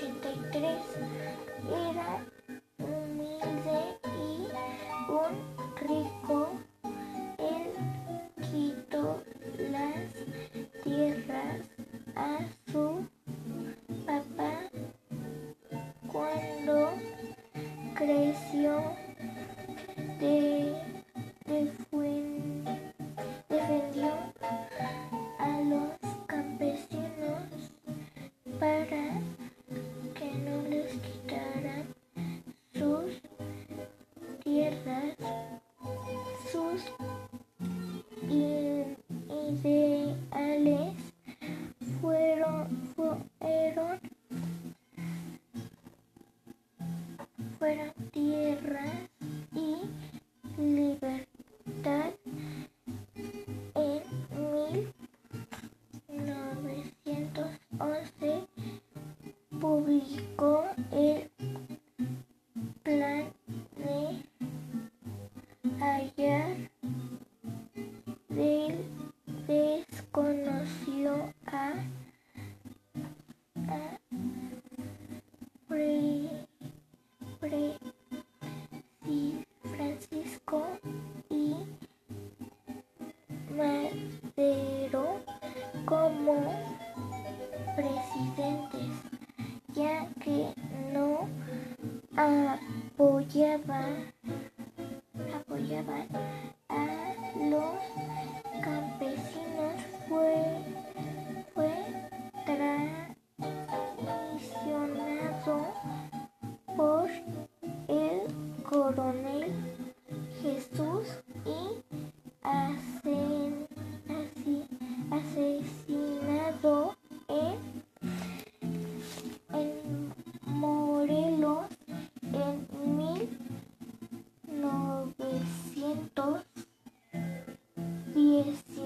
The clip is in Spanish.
1883. Era humilde y un rico. Él quitó las tierras a su papá cuando creció de, defuen- tierras, sus ideales fueron, fueron, fueron tierras y libertad en 1911 publicó Y Madero como presidentes, ya que no apoyaba, apoyaba Jesús y asesinado en, en Morelos en 1910.